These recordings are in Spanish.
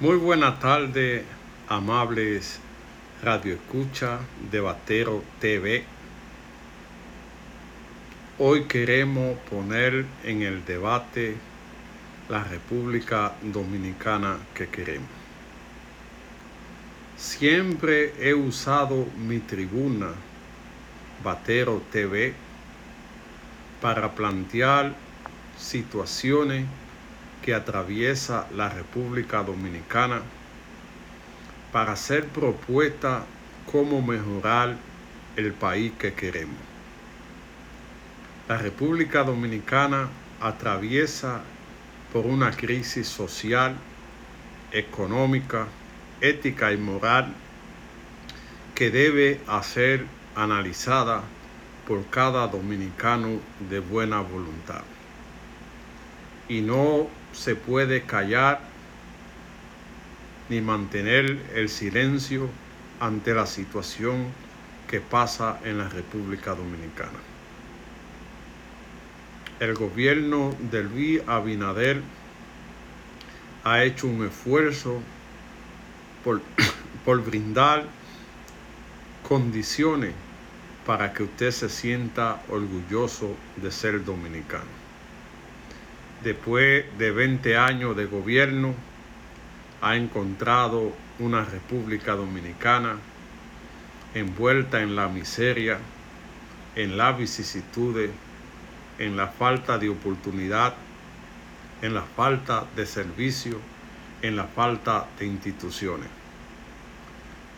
Muy buena tarde, amables Radio Escucha de Batero TV. Hoy queremos poner en el debate la República Dominicana que queremos. Siempre he usado mi tribuna Batero TV para plantear situaciones que atraviesa la República Dominicana para hacer propuestas cómo mejorar el país que queremos. La República Dominicana atraviesa por una crisis social, económica, ética y moral que debe ser analizada por cada dominicano de buena voluntad. Y no se puede callar ni mantener el silencio ante la situación que pasa en la República Dominicana. El gobierno de Luis Abinader ha hecho un esfuerzo por, por brindar condiciones para que usted se sienta orgulloso de ser dominicano después de 20 años de gobierno, ha encontrado una República Dominicana envuelta en la miseria, en la vicisitudes, en la falta de oportunidad, en la falta de servicio, en la falta de instituciones.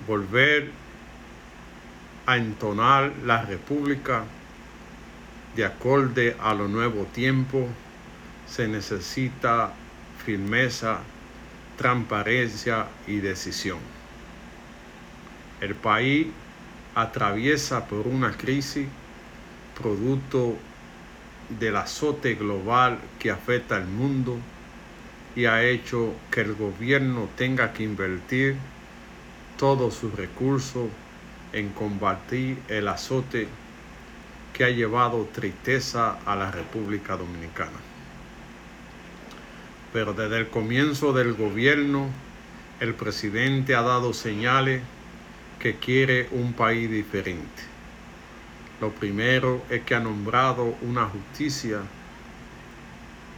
Volver a entonar la República de acorde a los nuevos tiempos se necesita firmeza, transparencia y decisión. El país atraviesa por una crisis producto del azote global que afecta al mundo y ha hecho que el gobierno tenga que invertir todos sus recursos en combatir el azote que ha llevado tristeza a la República Dominicana pero desde el comienzo del gobierno el presidente ha dado señales que quiere un país diferente. Lo primero es que ha nombrado una justicia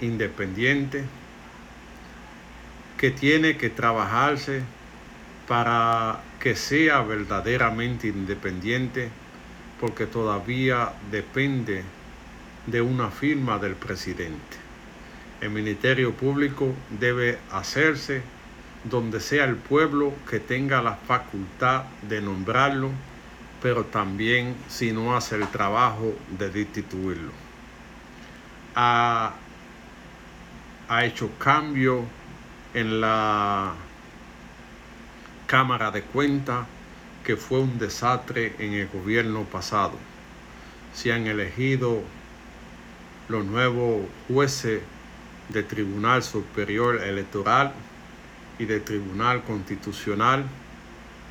independiente que tiene que trabajarse para que sea verdaderamente independiente porque todavía depende de una firma del presidente. El ministerio público debe hacerse donde sea el pueblo que tenga la facultad de nombrarlo, pero también si no hace el trabajo de destituirlo. Ha, hecho cambio en la Cámara de Cuentas, que fue un desastre en el gobierno pasado. Se han elegido los nuevos jueces de Tribunal Superior Electoral y de Tribunal Constitucional,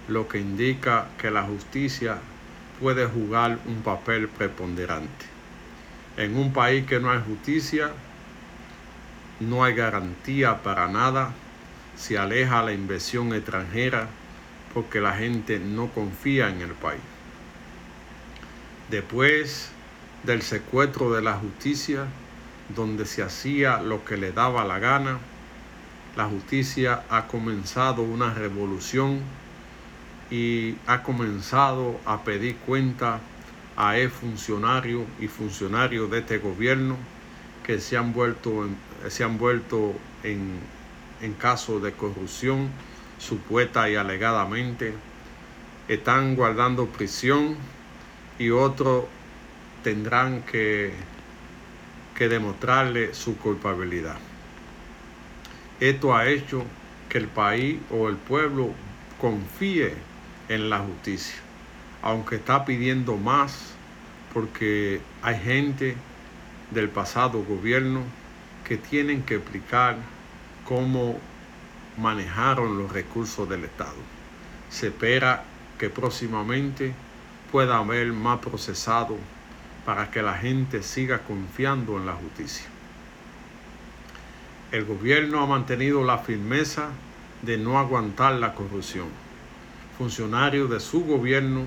lo que indica que la justicia puede jugar un papel preponderante. En un país que no hay justicia, no hay garantía para nada, se aleja la inversión extranjera porque la gente no confía en el país. Después del secuestro de la justicia, donde se hacía lo que le daba la gana. La justicia ha comenzado una revolución y ha comenzado a pedir cuenta a funcionarios y funcionarios de este gobierno que se han vuelto en, se han vuelto en, en caso de corrupción supuesta y alegadamente están guardando prisión y otros tendrán que que demostrarle su culpabilidad. Esto ha hecho que el país o el pueblo confíe en la justicia, aunque está pidiendo más porque hay gente del pasado gobierno que tienen que explicar cómo manejaron los recursos del Estado. Se espera que próximamente pueda haber más procesado para que la gente siga confiando en la justicia. El gobierno ha mantenido la firmeza de no aguantar la corrupción. Funcionarios de su gobierno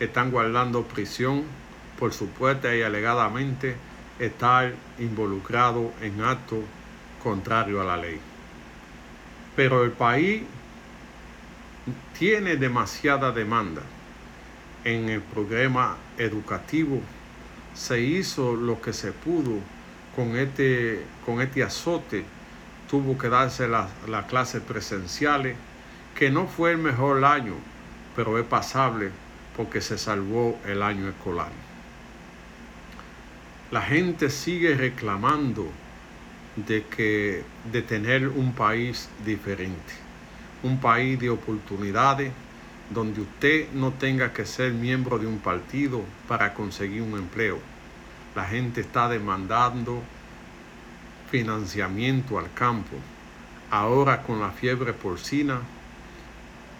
están guardando prisión por supuesta y alegadamente estar involucrado en actos contrarios a la ley. Pero el país tiene demasiada demanda. En el programa educativo se hizo lo que se pudo con este, con este azote. Tuvo que darse las la clases presenciales, que no fue el mejor año, pero es pasable porque se salvó el año escolar. La gente sigue reclamando de que de tener un país diferente, un país de oportunidades donde usted no tenga que ser miembro de un partido para conseguir un empleo. La gente está demandando financiamiento al campo. Ahora con la fiebre porcina,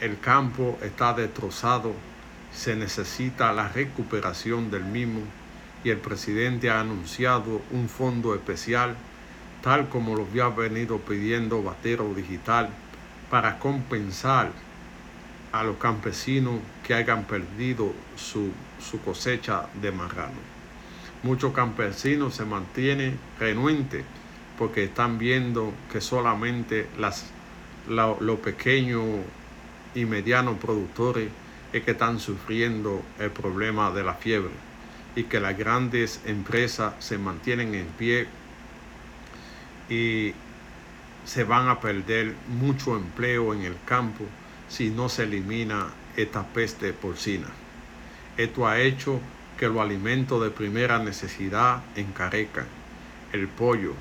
el campo está destrozado, se necesita la recuperación del mismo y el presidente ha anunciado un fondo especial, tal como lo había venido pidiendo Batero Digital, para compensar a los campesinos que hayan perdido su, cosecha de marrano. Muchos campesinos se mantienen renuentes porque están viendo que solamente las, los pequeños y medianos productores es que están sufriendo el problema de la fiebre y que las grandes empresas se mantienen en pie y se van a perder mucho empleo en el campo si no se elimina esta peste porcina. Esto ha hecho que los alimentos de primera necesidad encarezcan. El pollo.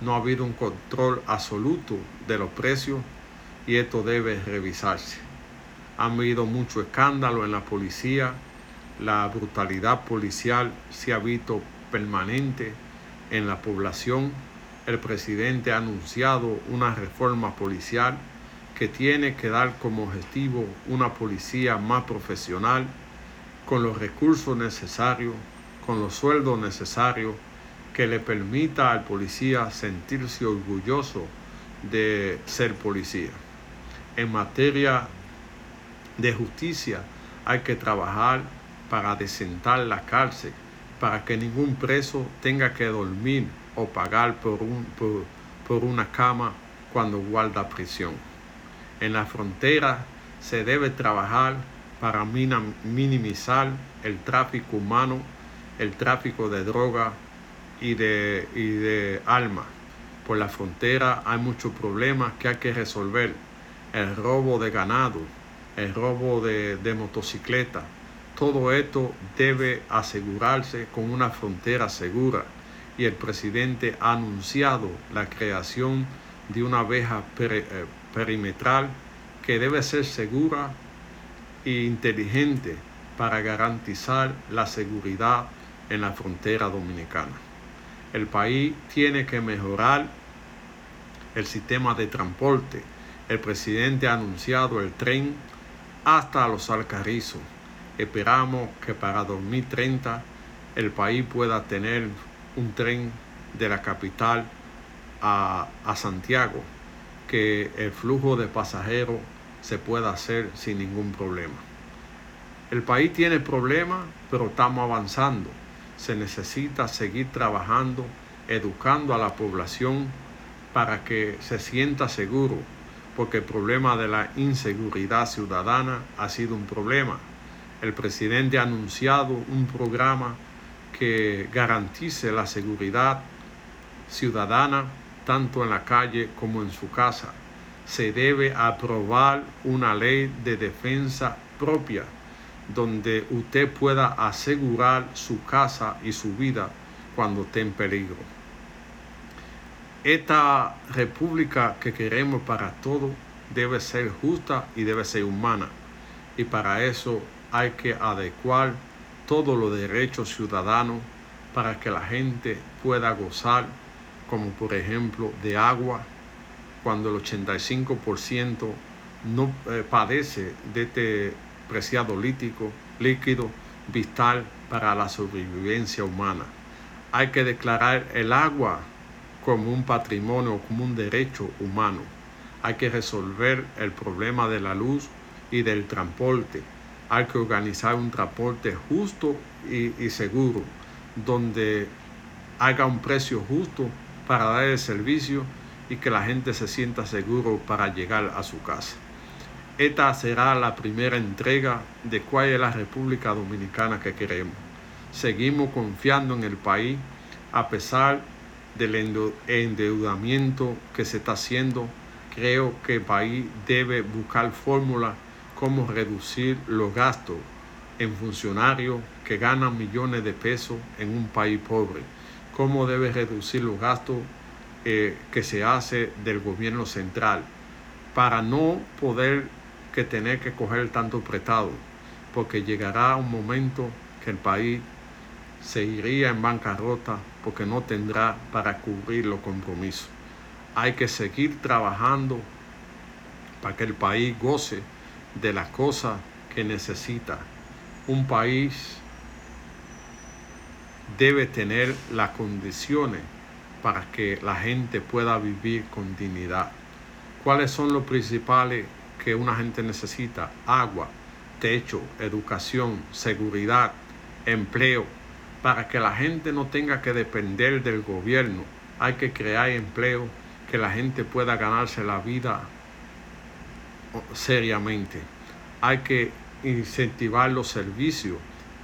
No ha habido un control absoluto de los precios y esto debe revisarse. Ha habido mucho escándalo en la policía. La brutalidad policial se ha visto permanente en la población. El presidente ha anunciado una reforma policial que tiene que dar como objetivo una policía más profesional, con los recursos necesarios, con los sueldos necesarios, que le permita al policía sentirse orgulloso de ser policía. En materia de justicia hay que trabajar para desentar la cárcel, para que ningún preso tenga que dormir o pagar por, un, por, por una cama cuando guarda prisión. En la frontera se debe trabajar para minimizar el tráfico humano, el tráfico de droga y de, y de alma. Por la frontera hay muchos problemas que hay que resolver. El robo de ganado, el robo de, de motocicleta. Todo esto debe asegurarse con una frontera segura y el presidente ha anunciado la creación de una abeja eh, perimetral que debe ser segura e inteligente para garantizar la seguridad en la frontera dominicana. El país tiene que mejorar el sistema de transporte. El presidente ha anunciado el tren hasta los Alcarrizos. Esperamos que para 2030 el país pueda tener un tren de la capital a, a Santiago que el flujo de pasajeros se pueda hacer sin ningún problema. El país tiene problemas, pero estamos avanzando. Se necesita seguir trabajando, educando a la población para que se sienta seguro, porque el problema de la inseguridad ciudadana ha sido un problema. El presidente ha anunciado un programa que garantice la seguridad ciudadana tanto en la calle como en su casa. Se debe aprobar una ley de defensa propia donde usted pueda asegurar su casa y su vida cuando esté en peligro. Esta república que queremos para todos debe ser justa y debe ser humana. Y para eso hay que adecuar todos los derechos ciudadanos para que la gente pueda gozar como por ejemplo de agua, cuando el 85% no eh, padece de este preciado líquido, líquido vital para la sobrevivencia humana. Hay que declarar el agua como un patrimonio, como un derecho humano. Hay que resolver el problema de la luz y del transporte. Hay que organizar un transporte justo y, y seguro, donde haga un precio justo para dar el servicio y que la gente se sienta seguro para llegar a su casa. Esta será la primera entrega de cuál es la República Dominicana que queremos. Seguimos confiando en el país a pesar del endeudamiento que se está haciendo. Creo que el país debe buscar fórmulas como reducir los gastos en funcionarios que ganan millones de pesos en un país pobre. Cómo debe reducir los gastos eh, que se hace del gobierno central para no poder que tener que coger tanto prestado, porque llegará un momento que el país se iría en bancarrota porque no tendrá para cubrir los compromisos. Hay que seguir trabajando para que el país goce de las cosas que necesita. Un país debe tener las condiciones para que la gente pueda vivir con dignidad. ¿Cuáles son los principales que una gente necesita, agua, techo, educación, seguridad, empleo, para que la gente no tenga que depender del gobierno. Hay que crear empleo, que la gente pueda ganarse la vida seriamente. Hay que incentivar los servicios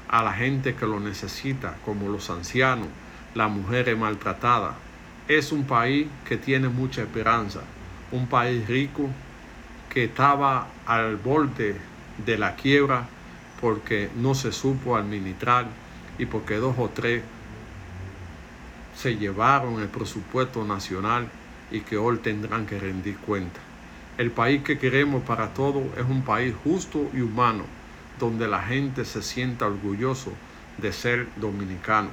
a la gente que lo necesita, como los ancianos, las mujeres maltratadas. Es un país que tiene mucha esperanza, un país rico que estaba al borde de la quiebra porque no se supo administrar y porque dos o tres se llevaron el presupuesto nacional y que hoy tendrán que rendir cuenta. El país que queremos para todos es un país justo y humano, donde la gente se sienta orgulloso de ser dominicano.